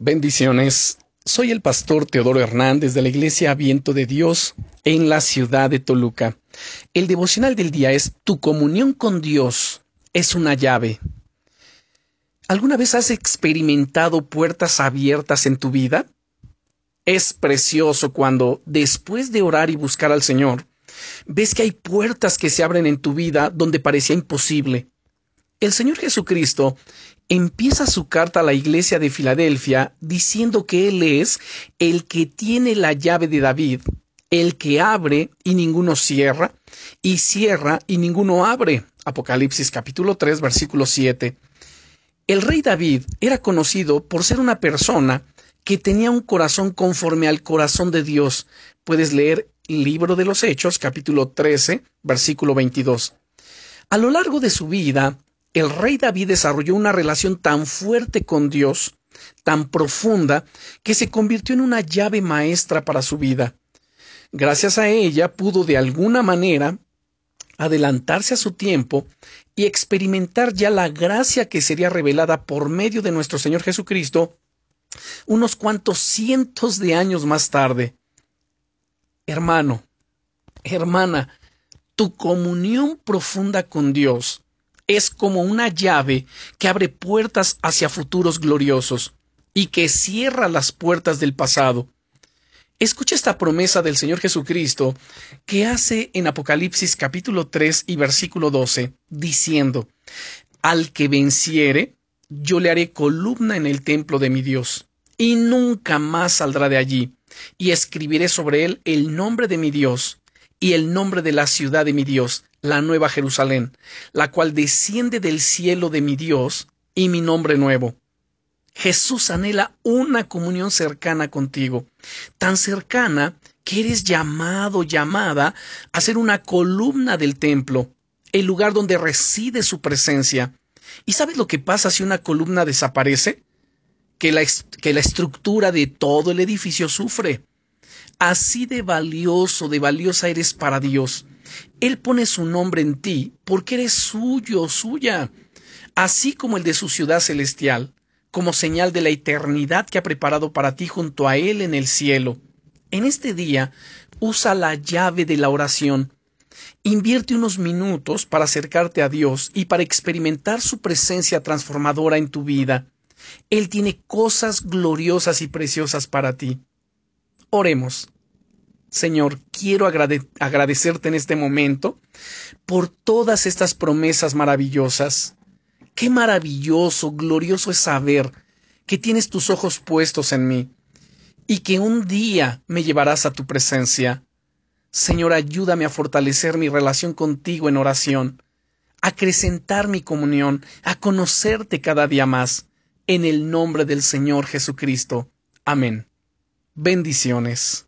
Bendiciones. Soy el pastor Teodoro Hernández de la Iglesia Viento de Dios en la ciudad de Toluca. El devocional del día es Tu comunión con Dios es una llave. ¿Alguna vez has experimentado puertas abiertas en tu vida? Es precioso cuando, después de orar y buscar al Señor, ves que hay puertas que se abren en tu vida donde parecía imposible. El Señor Jesucristo empieza su carta a la iglesia de Filadelfia diciendo que Él es el que tiene la llave de David, el que abre y ninguno cierra, y cierra y ninguno abre. Apocalipsis capítulo 3 versículo 7. El rey David era conocido por ser una persona que tenía un corazón conforme al corazón de Dios. Puedes leer Libro de los Hechos capítulo 13 versículo 22. A lo largo de su vida, el rey David desarrolló una relación tan fuerte con Dios, tan profunda, que se convirtió en una llave maestra para su vida. Gracias a ella pudo de alguna manera adelantarse a su tiempo y experimentar ya la gracia que sería revelada por medio de nuestro Señor Jesucristo unos cuantos cientos de años más tarde. Hermano, hermana, tu comunión profunda con Dios es como una llave que abre puertas hacia futuros gloriosos y que cierra las puertas del pasado. Escucha esta promesa del Señor Jesucristo que hace en Apocalipsis capítulo 3 y versículo 12, diciendo, Al que venciere, yo le haré columna en el templo de mi Dios, y nunca más saldrá de allí, y escribiré sobre él el nombre de mi Dios, y el nombre de la ciudad de mi Dios, la nueva Jerusalén, la cual desciende del cielo de mi Dios y mi nombre nuevo. Jesús anhela una comunión cercana contigo, tan cercana que eres llamado, llamada a ser una columna del templo, el lugar donde reside su presencia. ¿Y sabes lo que pasa si una columna desaparece? Que la, que la estructura de todo el edificio sufre. Así de valioso, de valiosa eres para Dios. Él pone su nombre en ti porque eres suyo, suya, así como el de su ciudad celestial, como señal de la eternidad que ha preparado para ti junto a Él en el cielo. En este día, usa la llave de la oración. Invierte unos minutos para acercarte a Dios y para experimentar su presencia transformadora en tu vida. Él tiene cosas gloriosas y preciosas para ti. Oremos. Señor, quiero agradecerte en este momento por todas estas promesas maravillosas. Qué maravilloso, glorioso es saber que tienes tus ojos puestos en mí y que un día me llevarás a tu presencia. Señor, ayúdame a fortalecer mi relación contigo en oración, a acrecentar mi comunión, a conocerte cada día más, en el nombre del Señor Jesucristo. Amén. Bendiciones.